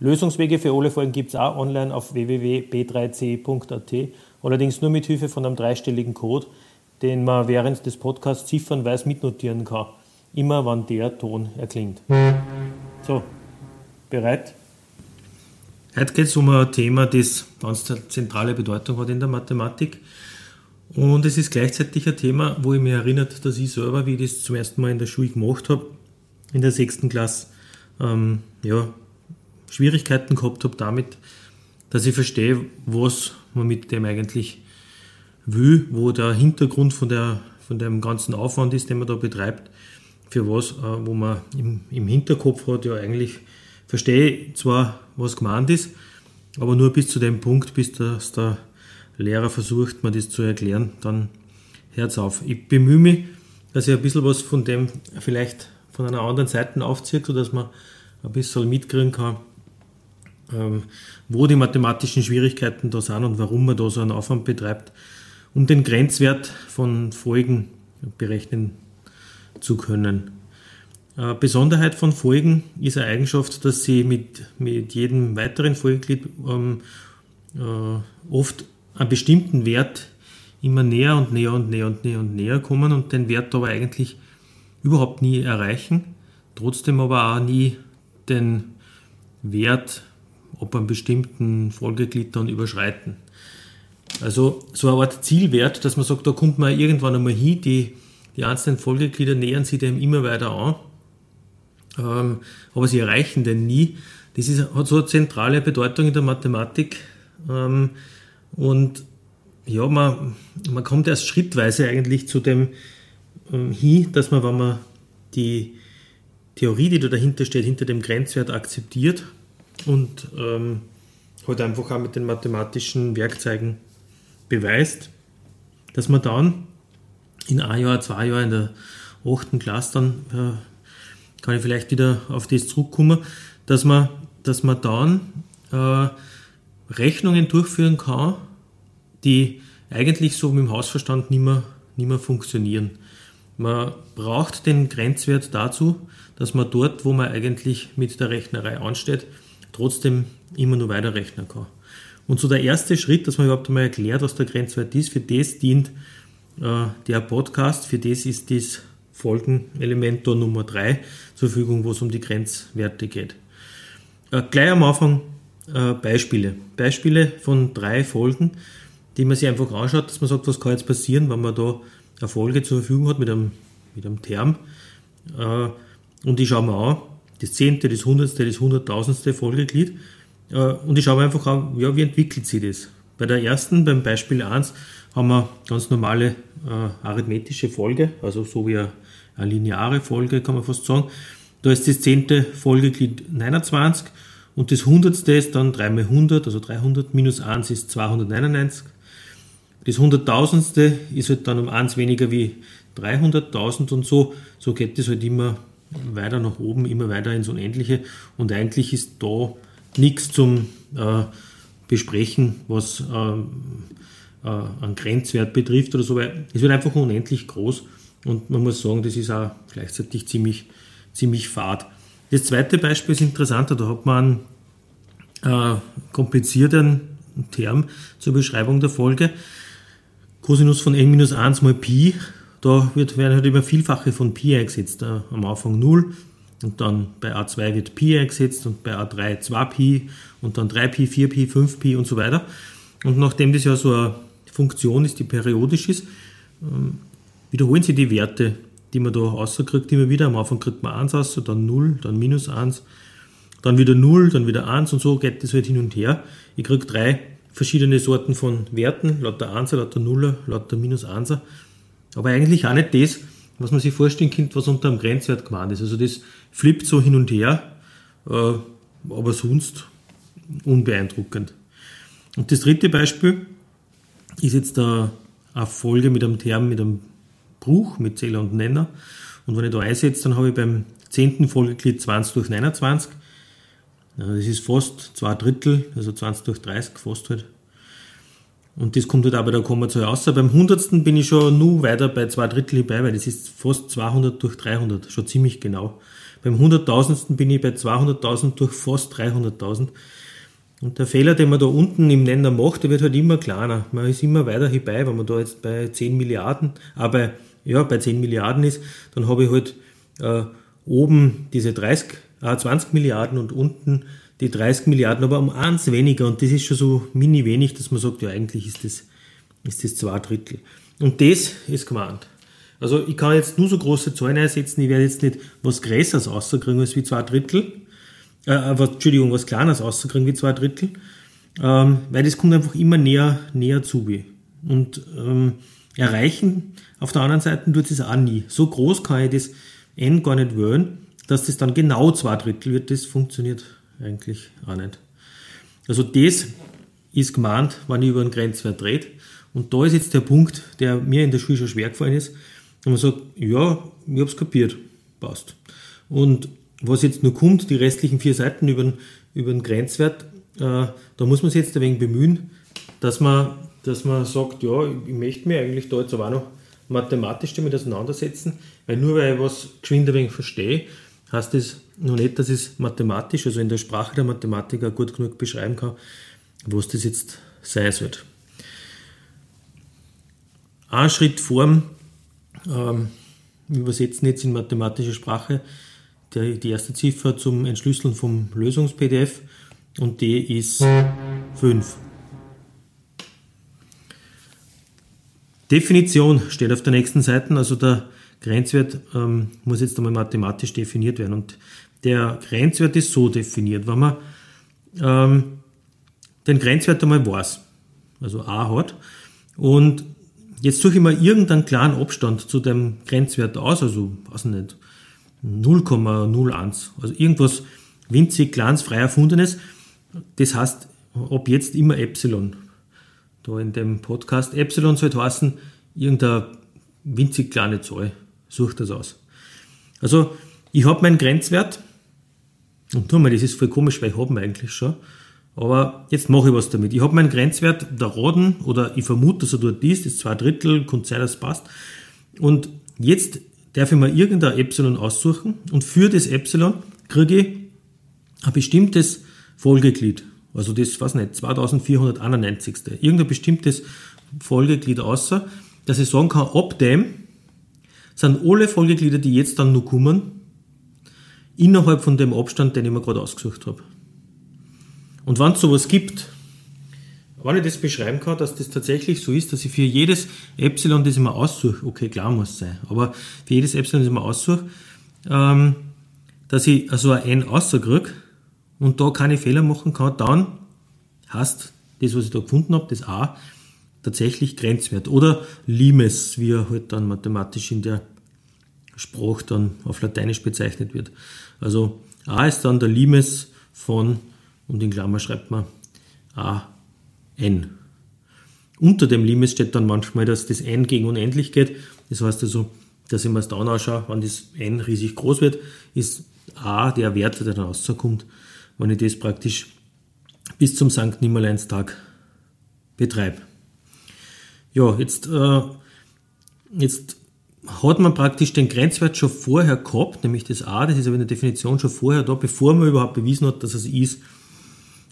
Lösungswege für alle Folgen gibt es auch online auf www.b3c.at, allerdings nur mit Hilfe von einem dreistelligen Code, den man während des Podcasts ziffernweise mitnotieren kann, immer wann der Ton erklingt. So, bereit? Heute geht es um ein Thema, das ganz zentrale Bedeutung hat in der Mathematik. Und es ist gleichzeitig ein Thema, wo ich mich erinnert, dass ich selber, wie ich das zum ersten Mal in der Schule gemacht habe, in der sechsten Klasse, ähm, ja, Schwierigkeiten gehabt habe damit, dass ich verstehe, was man mit dem eigentlich will, wo der Hintergrund von, der, von dem ganzen Aufwand ist, den man da betreibt, für was, äh, wo man im, im Hinterkopf hat, ja eigentlich verstehe zwar, was gemeint ist, aber nur bis zu dem Punkt, bis das der Lehrer versucht, mir das zu erklären, dann es auf. Ich bemühe mich, dass ich ein bisschen was von dem vielleicht von einer anderen Seite aufziehe, sodass man ein bisschen mitkriegen kann, wo die mathematischen Schwierigkeiten da sind und warum man da so einen Aufwand betreibt, um den Grenzwert von Folgen berechnen zu können. Eine Besonderheit von Folgen ist eine Eigenschaft, dass sie mit, mit jedem weiteren Folgeglied ähm, äh, oft einen bestimmten Wert immer näher und näher und näher und näher und näher kommen und den Wert aber eigentlich überhaupt nie erreichen, trotzdem aber auch nie den Wert ob einem bestimmten Folgeglied überschreiten. Also so eine Art Zielwert, dass man sagt, da kommt man irgendwann einmal hin, die, die einzelnen Folgeglieder nähern sich dem immer weiter an, ähm, aber sie erreichen den nie. Das ist, hat so eine zentrale Bedeutung in der Mathematik ähm, und ja, man, man kommt erst schrittweise eigentlich zu dem ähm, hin, dass man, wenn man die Theorie, die da dahinter steht, hinter dem Grenzwert akzeptiert, und ähm, halt einfach auch mit den mathematischen Werkzeugen beweist, dass man dann in ein Jahr, zwei Jahren in der achten Klasse dann, äh, kann ich vielleicht wieder auf das zurückkommen, dass man, dass man dann äh, Rechnungen durchführen kann, die eigentlich so mit dem Hausverstand nicht mehr, nicht mehr funktionieren. Man braucht den Grenzwert dazu, dass man dort, wo man eigentlich mit der Rechnerei ansteht, trotzdem immer nur weiterrechnen kann. Und so der erste Schritt, dass man überhaupt einmal erklärt, was der Grenzwert ist, für das dient äh, der Podcast, für das ist das Folgenelement da Nummer 3 zur Verfügung, wo es um die Grenzwerte geht. Äh, gleich am Anfang äh, Beispiele. Beispiele von drei Folgen, die man sich einfach anschaut, dass man sagt, was kann jetzt passieren, wenn man da eine Folge zur Verfügung hat mit einem, mit einem Term. Äh, und die schauen wir an, das zehnte, das hundertste, das hunderttausendste Folgeglied. Äh, und ich schaue einfach an, ja, wie entwickelt sich das? Bei der ersten, beim Beispiel 1, haben wir ganz normale äh, arithmetische Folge, also so wie eine, eine lineare Folge, kann man fast sagen. Da ist das zehnte Folgeglied 29 und das hundertste ist dann 3 mal 100, also 300 minus 1 ist 299. Das hunderttausendste ist halt dann um 1 weniger wie 300.000 und so. So geht das halt immer weiter nach oben, immer weiter ins Unendliche. Und eigentlich ist da nichts zum äh, Besprechen, was äh, äh, einen Grenzwert betrifft oder so, weil es wird einfach unendlich groß und man muss sagen, das ist auch gleichzeitig ziemlich, ziemlich fad. Das zweite Beispiel ist interessanter, da hat man einen äh, komplizierten Term zur Beschreibung der Folge. Cosinus von n minus 1 mal Pi da wird, werden halt immer Vielfache von Pi eingesetzt. Äh, am Anfang 0 und dann bei A2 wird Pi eingesetzt und bei A3 2Pi und dann 3Pi, 4Pi, 5Pi und so weiter. Und nachdem das ja so eine Funktion ist, die periodisch ist, ähm, wiederholen sich die Werte, die man da rauskriegt, immer wieder. Am Anfang kriegt man 1 raus, dann 0, dann minus 1, dann wieder 0, dann wieder 1 und so geht das halt hin und her. Ich kriege drei verschiedene Sorten von Werten, lauter 1er, lauter 0er, lauter minus 1er aber eigentlich auch nicht das, was man sich vorstellen könnte, was unter einem Grenzwert gemeint ist. Also das flippt so hin und her, äh, aber sonst unbeeindruckend. Und das dritte Beispiel ist jetzt eine Folge mit einem Term, mit einem Bruch, mit Zähler und Nenner. Und wenn ich da einsetze, dann habe ich beim zehnten Folgeglied 20 durch 29. Das ist fast zwei Drittel, also 20 durch 30, fast halt. Und das kommt halt auch bei der Kommazahl raus. Beim hundertsten bin ich schon nur weiter bei zwei Drittel dabei, weil das ist fast 200 durch 300, schon ziemlich genau. Beim hunderttausendsten bin ich bei 200.000 durch fast 300.000. Und der Fehler, den man da unten im Nenner macht, der wird halt immer kleiner. Man ist immer weiter hierbei, wenn man da jetzt bei 10 Milliarden, aber ja, bei 10 Milliarden ist, dann habe ich halt äh, oben diese 30, äh, 20 Milliarden und unten die 30 Milliarden, aber um eins weniger. Und das ist schon so mini wenig, dass man sagt, ja, eigentlich ist das, ist das zwei Drittel. Und das ist gemeint. Also ich kann jetzt nur so große Zahlen einsetzen, ich werde jetzt nicht was Größeres rauskriegen als wie zwei Drittel, äh, was, Entschuldigung, was Kleines rauskriegen wie zwei Drittel, ähm, weil das kommt einfach immer näher, näher zu. Wie. Und ähm, erreichen auf der anderen Seite tut es auch nie. So groß kann ich das n gar nicht wählen, dass das dann genau zwei Drittel wird, das funktioniert eigentlich auch nicht. Also das ist gemeint, wenn ich über einen Grenzwert rede. Und da ist jetzt der Punkt, der mir in der Schule schon schwer gefallen ist, wenn man sagt, ja, ich habe es kapiert, passt. Und was jetzt nur kommt, die restlichen vier Seiten über den, über den Grenzwert, äh, da muss man sich jetzt ein wenig bemühen, dass man, dass man sagt, ja, ich möchte mir eigentlich da jetzt aber auch noch mathematisch damit auseinandersetzen, weil nur weil ich was geschwind ein wenig verstehe, heißt das noch nicht, dass es mathematisch, also in der Sprache der Mathematiker gut genug beschreiben kann, was das jetzt sein soll. Ein Schritt vorm ähm, übersetzen jetzt in mathematische Sprache die, die erste Ziffer zum Entschlüsseln vom Lösungs-PDF und die ist 5. Definition steht auf der nächsten Seite, also der Grenzwert ähm, muss jetzt einmal mathematisch definiert werden. Und der Grenzwert ist so definiert, wenn man ähm, den Grenzwert einmal weiß, also a hat, und jetzt suche ich mal irgendeinen klaren Abstand zu dem Grenzwert aus, also, weiß nicht, 0,01, also irgendwas winzig kleines, frei erfundenes. Das heißt, ob jetzt immer Epsilon. Da in dem Podcast Epsilon soll heißen, irgendeine winzig kleine Zahl. Sucht das aus. Also, ich habe meinen Grenzwert. Und tu mal, das ist voll komisch, weil ich habe ihn eigentlich schon. Aber jetzt mache ich was damit. Ich habe meinen Grenzwert der Roden, oder ich vermute, dass er dort ist, das ist zwei Drittel, kann sein, dass es passt. Und jetzt darf ich mir irgendein Epsilon aussuchen und für das Epsilon kriege ich ein bestimmtes Folgeglied. Also das, weiß nicht, 2491. Irgendein bestimmtes Folgeglied außer, dass ich sagen kann, ab dem sind alle Folgeglieder, die jetzt dann noch kommen, innerhalb von dem Abstand, den ich mir gerade ausgesucht habe. Und wenn es sowas gibt, wenn ich das beschreiben kann, dass das tatsächlich so ist, dass ich für jedes Epsilon, das ich mir aussuche, okay, klar muss es sein, aber für jedes Epsilon, das ich mir aussuche, ähm, dass ich also ein N rauskriege und da keine Fehler machen kann, dann heißt das, was ich da gefunden habe, das A, tatsächlich Grenzwert. Oder Limes, wie er halt dann mathematisch in der Sprache dann auf Lateinisch bezeichnet wird. Also A ist dann der Limes von, und in Klammer schreibt man A n. Unter dem Limit steht dann manchmal, dass das n gegen unendlich geht. Das heißt also, dass ich mir das dann anschaue, wenn das n riesig groß wird, ist a der Wert, der dann rauskommt, wenn ich das praktisch bis zum St. Nimmerleinstag betreibe. Ja, jetzt, äh, jetzt hat man praktisch den Grenzwert schon vorher gehabt, nämlich das a, das ist aber in der Definition schon vorher da, bevor man überhaupt bewiesen hat, dass es ist.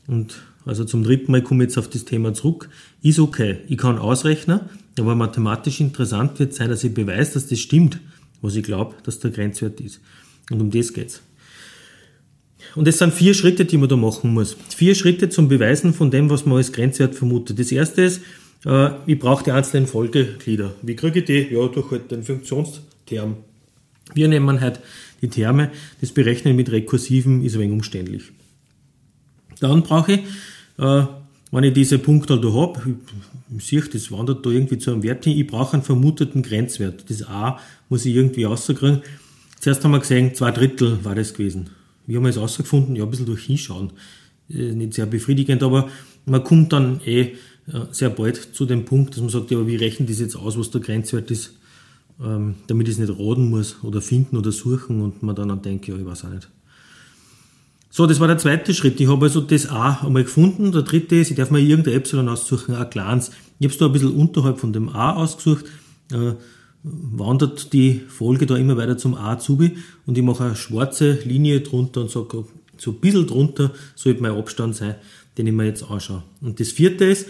Und also zum dritten Mal komme ich jetzt auf das Thema zurück, ist okay. Ich kann ausrechnen, aber mathematisch interessant wird sein, dass ich beweise, dass das stimmt, was ich glaube, dass der Grenzwert ist. Und um das geht's. Und es sind vier Schritte, die man da machen muss. Vier Schritte zum Beweisen von dem, was man als Grenzwert vermutet. Das erste ist, äh, ich brauche die einzelnen Folgeglieder. Wie kriege ich die? Ja, durch halt den Funktionsterm. Wir nehmen halt die Terme, das Berechnen mit rekursiven ist ein wenig umständlich. Dann brauche ich äh, wenn ich diese Punkte da habe, ich sehe, das wandert da irgendwie zu einem Wert hin, ich brauche einen vermuteten Grenzwert. Das A muss ich irgendwie rauskriegen. Zuerst haben wir gesehen, zwei Drittel war das gewesen. Wie haben wir es rausgefunden? Ja, ein bisschen durch Hinschauen. Nicht sehr befriedigend, aber man kommt dann eh äh, sehr bald zu dem Punkt, dass man sagt, ja, aber wie rechnen das jetzt aus, was der Grenzwert ist, ähm, damit ich es nicht raten muss oder finden oder suchen und man dann, dann denkt, ja, ich weiß auch nicht. So, das war der zweite Schritt. Ich habe also das A einmal gefunden. Der dritte ist, ich darf mir irgendein Epsilon aussuchen, ein kleines. Ich habe es da ein bisschen unterhalb von dem A ausgesucht. Äh, wandert die Folge da immer weiter zum A zu und ich mache eine schwarze Linie drunter und sage, so ein bisschen drunter sollte mein Abstand sein, den ich mir jetzt anschaue. Und das vierte ist,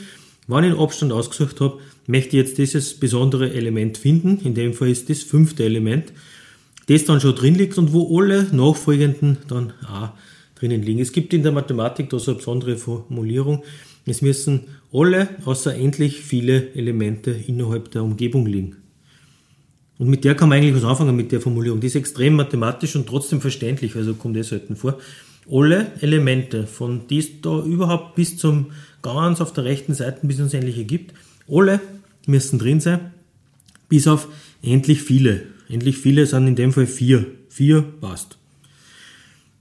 wenn ich einen Abstand ausgesucht habe, möchte ich jetzt dieses besondere Element finden. In dem Fall ist das fünfte Element, das dann schon drin liegt und wo alle nachfolgenden dann A drinnen liegen. Es gibt in der Mathematik da so eine besondere Formulierung. Es müssen alle außer endlich viele Elemente innerhalb der Umgebung liegen. Und mit der kann man eigentlich was anfangen, mit der Formulierung. Die ist extrem mathematisch und trotzdem verständlich, also kommt das selten vor. Alle Elemente, von die es da überhaupt bis zum ganz auf der rechten Seite bis uns endliche gibt, alle müssen drin sein, bis auf endlich viele. Endlich viele sind in dem Fall vier. Vier passt.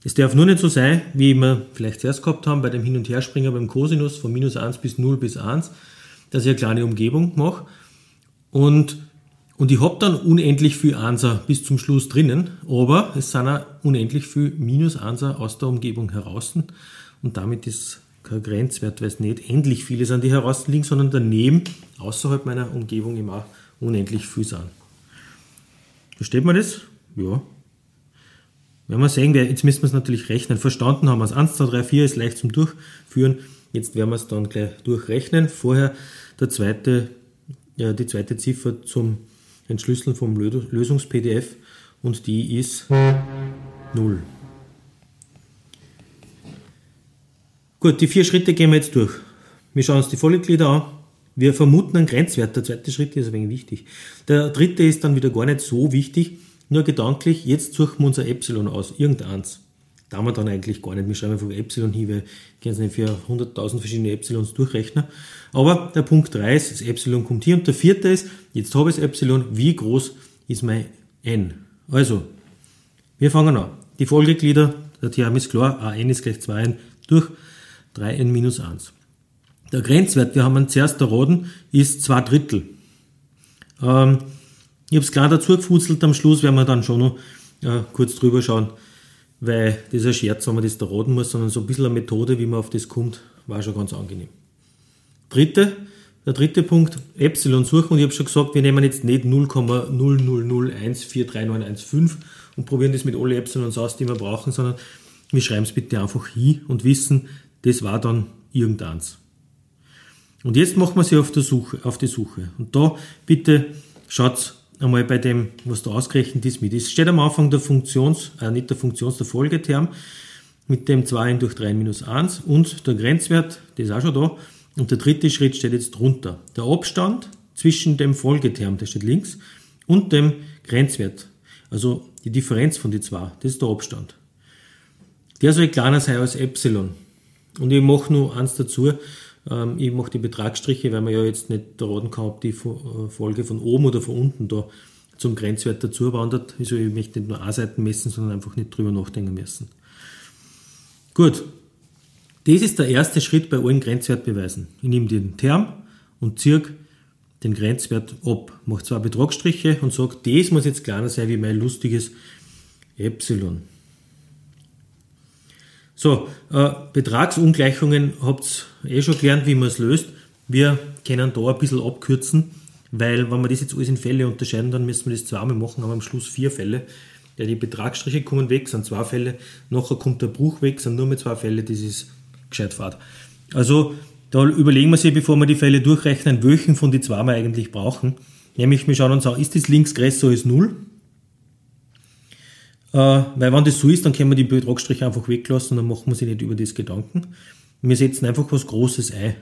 Es darf nur nicht so sein, wie wir vielleicht zuerst gehabt haben bei dem Hin- und Herspringer beim Cosinus von minus 1 bis 0 bis 1, dass ich eine kleine Umgebung mache. Und, und ich habe dann unendlich viel Einser bis zum Schluss drinnen, aber es sind auch unendlich viel minus Einser aus der Umgebung heraus. Und damit ist kein Grenzwert, weil es nicht endlich viele sind, die heraus liegen, sondern daneben, außerhalb meiner Umgebung, immer unendlich viel sind. Versteht man das? Ja, wenn wir sehen, jetzt müssen wir es natürlich rechnen. Verstanden haben wir es. 1, 2, 3, 4 ist leicht zum Durchführen. Jetzt werden wir es dann gleich durchrechnen. Vorher der zweite, ja, die zweite Ziffer zum Entschlüsseln vom Lösungs-PDF und die ist 0. Gut, die vier Schritte gehen wir jetzt durch. Wir schauen uns die Vollglieder an. Wir vermuten einen Grenzwert. Der zweite Schritt ist ein wenig wichtig. Der dritte ist dann wieder gar nicht so wichtig. Nur gedanklich, jetzt suchen wir unser Epsilon aus, irgendeins. Da haben wir dann eigentlich gar nicht. Wir schreiben einfach Epsilon hin, weil wir können es nicht für 100.000 verschiedene Epsilons durchrechnen. Aber der Punkt 3 ist, das Epsilon kommt hier. Und der vierte ist, jetzt habe ich das Epsilon, wie groß ist mein n? Also, wir fangen an. Die Folgeglieder, der Theorem ist klar, a n ist gleich 2n durch 3n minus 1. Der Grenzwert, wir haben zuerst erraten, ist 2 Drittel. Ähm, ich habe es klar dazu gefuzelt, am Schluss werden wir dann schon noch äh, kurz drüber schauen, weil das ein Scherz, wenn man das da muss, sondern so ein bisschen eine Methode, wie man auf das kommt, war schon ganz angenehm. Dritte, der dritte Punkt, Epsilon suchen und ich habe schon gesagt, wir nehmen jetzt nicht 0,000143915 und probieren das mit alle Epsilons aus, die wir brauchen, sondern wir schreiben es bitte einfach hin und wissen, das war dann irgendeins. Und jetzt machen wir sie auf, der Suche, auf die Suche. Und da bitte schaut einmal bei dem, was da ausgerechnet ist, mit. Es steht am Anfang der Funktions, äh, nicht der Funktions, der Folgeterm mit dem 2 durch 3 minus 1 und der Grenzwert, der ist auch schon da. Und der dritte Schritt steht jetzt drunter. Der Abstand zwischen dem Folgeterm, der steht links, und dem Grenzwert. Also die Differenz von die zwei, das ist der Abstand. Der soll kleiner sein als Epsilon. Und ich mache nur eins dazu. Ähm, ich mache die Betragsstriche, weil man ja jetzt nicht erraten kann, ob die äh, Folge von oben oder von unten da zum Grenzwert dazu wandert. Also ich möchte nicht nur A-Seiten messen, sondern einfach nicht drüber nachdenken müssen. Gut, das ist der erste Schritt bei allen Grenzwertbeweisen. Ich nehme den Term und ziehe den Grenzwert ab, mache zwei Betragsstriche und sage, das muss jetzt kleiner sein wie mein lustiges Epsilon. So, äh, Betragsungleichungen habt ihr eh schon gelernt, wie man es löst. Wir können da ein bisschen abkürzen, weil wenn wir das jetzt alles in Fälle unterscheiden, dann müssen wir das zweimal machen, haben am Schluss vier Fälle. Ja, die Betragsstriche kommen weg, sind zwei Fälle, nachher kommt der Bruch weg, sind nur mehr zwei Fälle, das ist gescheit fad. Also da überlegen wir sich, bevor wir die Fälle durchrechnen, welchen von die zwei wir eigentlich brauchen. Nämlich wir schauen uns an, ist das links größer als 0? Äh, weil wenn das so ist, dann können wir die Betragsstriche einfach weglassen dann machen wir sich nicht über das Gedanken. Wir setzen einfach was Großes ein.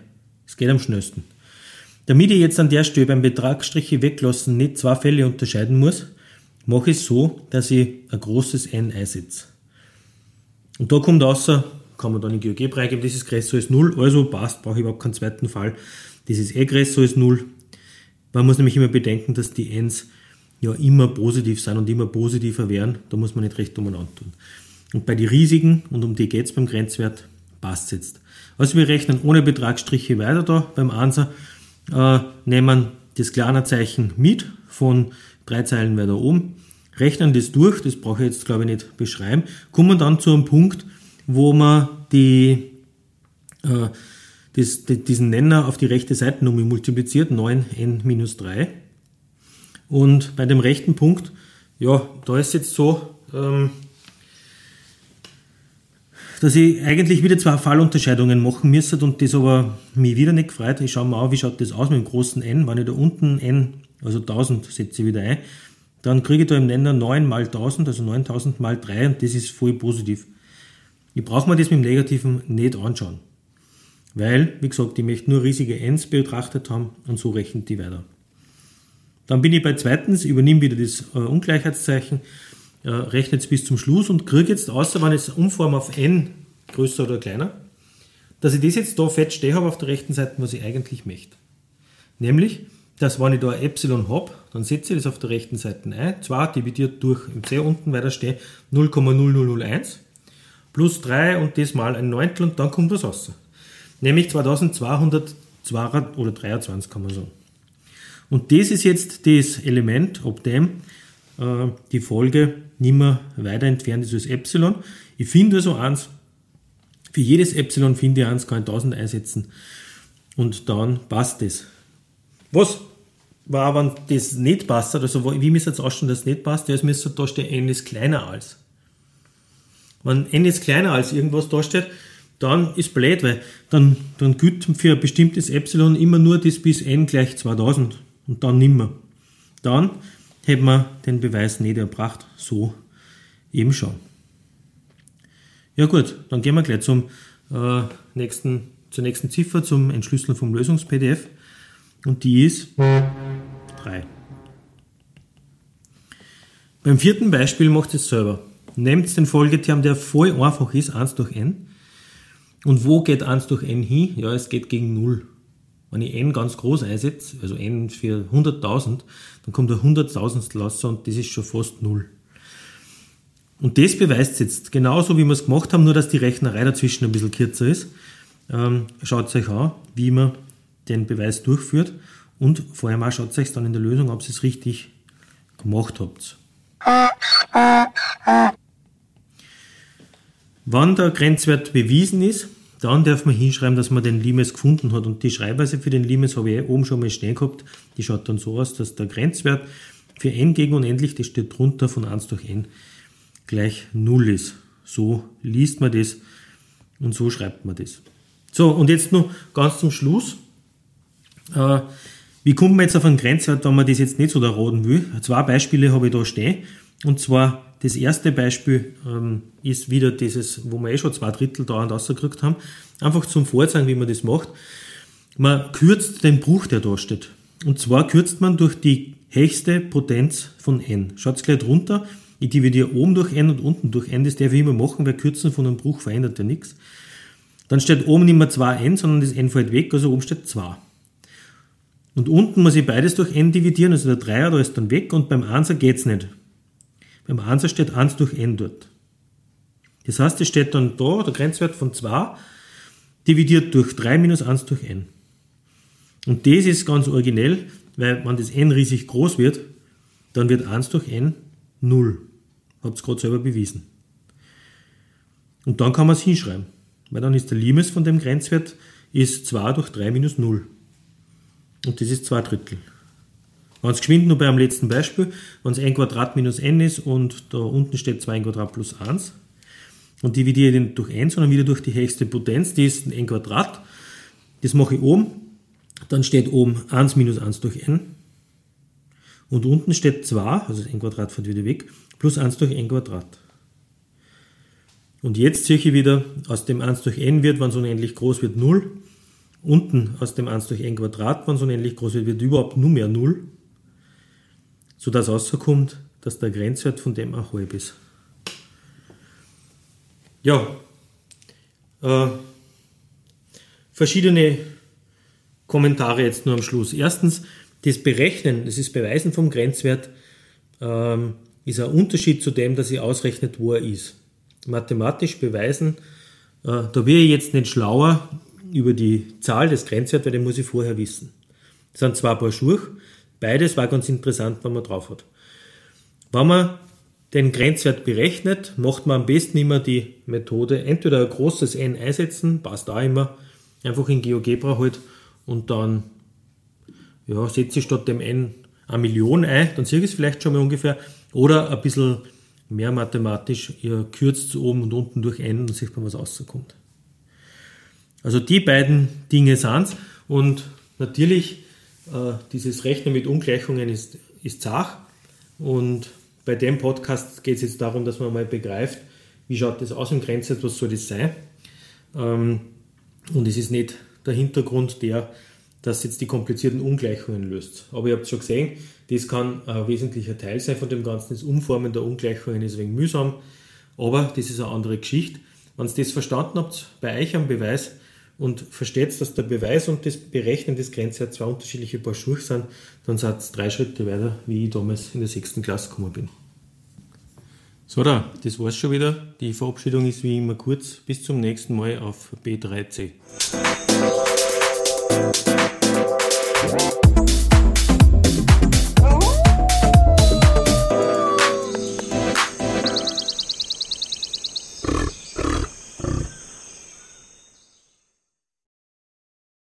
Es geht am schnellsten. Damit ich jetzt an der Stelle beim Betragsstriche weglassen nicht zwei Fälle unterscheiden muss, mache ich es so, dass ich ein großes N einsetze. Und da kommt außer, kann man dann in GeoGebra eingeben, das ist größer als 0, also passt, brauche ich überhaupt keinen zweiten Fall. Das ist eh größer als 0. Man muss nämlich immer bedenken, dass die Ns ja immer positiv sind und immer positiver werden, da muss man nicht recht umeinander tun. Und bei den riesigen, und um die geht es beim Grenzwert, passt jetzt. Also wir rechnen ohne Betragsstriche weiter da beim Answer, äh, nehmen das kleine Zeichen mit von drei Zeilen weiter oben, rechnen das durch, das brauche ich jetzt glaube ich nicht beschreiben, kommen dann zu einem Punkt, wo man die, äh, das, diesen Nenner auf die rechte Seitennummer multipliziert, 9n minus 3. Und bei dem rechten Punkt, ja, da ist jetzt so, ähm, dass ich eigentlich wieder zwei Fallunterscheidungen machen müsste und das aber mich wieder nicht gefreut. Ich schaue mal an, wie schaut das aus mit dem großen N. Wenn ich da unten N, also 1000, setze ich wieder ein, dann kriege ich da im Nenner 9 mal 1000, also 9000 mal 3 und das ist voll positiv. Ich brauche mir das mit dem Negativen nicht anschauen. Weil, wie gesagt, ich möchte nur riesige Ns betrachtet haben und so rechnet die weiter. Dann bin ich bei zweitens, übernehme wieder das äh, Ungleichheitszeichen, äh, rechne jetzt bis zum Schluss und kriege jetzt, außer wenn ich es umforme auf n größer oder kleiner, dass ich das jetzt da fett stehen habe auf der rechten Seite, was ich eigentlich möchte. Nämlich, dass wenn ich da ein Epsilon habe, dann setze ich das auf der rechten Seite ein, 2 dividiert durch, im C unten weiter stehe, 0,0001 plus 3 und das mal ein Neuntel und dann kommt was raus. Nämlich 2202 oder 23 kann man sagen. Und das ist jetzt das Element, ob dem äh, die Folge nicht mehr weiter entfernt ist als Epsilon. Ich finde also eins, für jedes Epsilon finde ich eins, kann ich 1000 einsetzen und dann passt es. Was war, wenn das nicht passt, also wie müsste es ausschauen, dass es nicht passt? Ja, es müsste da stehen, n ist kleiner als. Wenn n ist kleiner als irgendwas da steht, dann ist blöd, weil dann, dann gilt für ein bestimmtes Epsilon immer nur das bis n gleich 2000 und dann nimmer. Dann hätten wir den Beweis nicht erbracht, so eben schon. Ja gut, dann gehen wir gleich zum, äh, nächsten, zur nächsten Ziffer, zum Entschlüsseln vom Lösungs-PDF und die ist 3. Beim vierten Beispiel macht es selber. Nehmt den Folgeterm, der voll einfach ist, 1 durch n. Und wo geht 1 durch n hin? Ja, es geht gegen 0. Wenn ich n ganz groß einsetze, also n für 100.000, dann kommt ein 100.000 raus und das ist schon fast 0. Und das beweist jetzt genauso, wie wir es gemacht haben, nur dass die Rechnerei dazwischen ein bisschen kürzer ist. Ähm, schaut euch an, wie man den Beweis durchführt und vorher mal schaut euch dann in der Lösung, ob ihr es richtig gemacht habt. Wann der Grenzwert bewiesen ist, dann darf man hinschreiben, dass man den Limes gefunden hat. Und die Schreibweise für den Limes habe ich oben schon mal stehen gehabt. Die schaut dann so aus, dass der Grenzwert für n gegen unendlich, das steht drunter von 1 durch n, gleich 0 ist. So liest man das und so schreibt man das. So, und jetzt noch ganz zum Schluss. Äh, wie kommt man jetzt auf einen Grenzwert, wenn man das jetzt nicht so da raten will? Zwei Beispiele habe ich da stehen. Und zwar das erste Beispiel ähm, ist wieder dieses, wo wir eh schon zwei Drittel dauernd rausgekriegt haben. Einfach zum Vorzeigen, wie man das macht. Man kürzt den Bruch, der da steht. Und zwar kürzt man durch die höchste Potenz von n. Schaut gleich drunter. Ich dividiere oben durch n und unten durch n. Das darf ich immer machen, weil Kürzen von einem Bruch verändert ja nichts. Dann steht oben nicht mehr 2n, sondern das n fällt weg, also oben steht 2. Und unten muss ich beides durch n dividieren, also der Dreier da ist dann weg und beim 1er geht's nicht. Beim Ansatz steht 1 durch n dort. Das heißt, es steht dann da, der Grenzwert von 2, dividiert durch 3 minus 1 durch n. Und das ist ganz originell, weil wenn das n riesig groß wird, dann wird 1 durch n 0. Habt ihr gerade selber bewiesen. Und dann kann man es hinschreiben, weil dann ist der Limes von dem Grenzwert ist 2 durch 3 minus 0. Und das ist 2 Drittel. Ganz geschwind nur beim letzten Beispiel, wenn es n Quadrat minus n ist und da unten steht 2 n Quadrat plus 1 und dividiere den durch n, sondern wieder durch die höchste Potenz, die ist n Quadrat. Das mache ich oben, dann steht oben 1 minus 1 durch n und unten steht 2, also das n Quadrat fällt wieder weg, plus 1 durch n Quadrat. Und jetzt sehe ich wieder, aus dem 1 durch n wird, wenn es unendlich groß wird, 0. Unten aus dem 1 durch n Quadrat, wenn es unendlich groß wird, wird überhaupt nur mehr 0 sodass rauskommt, dass der Grenzwert von dem auch halb ist. Ja, äh, verschiedene Kommentare jetzt nur am Schluss. Erstens, das Berechnen, das ist Beweisen vom Grenzwert, ähm, ist ein Unterschied zu dem, dass ich ausrechnet, wo er ist. Mathematisch beweisen, äh, da wäre ich jetzt nicht schlauer, über die Zahl des Grenzwerts, weil den muss ich vorher wissen. Das sind zwei Paar Schuhe. Beides war ganz interessant, wenn man drauf hat. Wenn man den Grenzwert berechnet, macht man am besten immer die Methode, entweder ein großes N einsetzen, passt auch immer, einfach in GeoGebra halt und dann ja, setze ich statt dem N eine Million ein, dann sehe ich es vielleicht schon mal ungefähr, oder ein bisschen mehr mathematisch, ihr kürzt oben und unten durch N und sieht man, was rauskommt. Also die beiden Dinge sind es und natürlich äh, dieses Rechnen mit Ungleichungen ist, ist zach und bei dem Podcast geht es jetzt darum, dass man mal begreift, wie schaut das aus im Grenzwert, was soll das sein. Ähm, und es ist nicht der Hintergrund der, dass jetzt die komplizierten Ungleichungen löst. Aber ihr habt schon gesehen, das kann ein wesentlicher Teil sein von dem Ganzen. Das Umformen der Ungleichungen ist wenig mühsam, aber das ist eine andere Geschichte. Wenn ihr das verstanden habt, bei euch am Beweis und versteht, dass der Beweis und das Berechnen des Grenzwerts zwei unterschiedliche Paar Schuhe sind, dann seid ihr drei Schritte weiter, wie ich damals in der sechsten Klasse gekommen bin. So, da, das war's schon wieder. Die Verabschiedung ist wie immer kurz. Bis zum nächsten Mal auf B3C.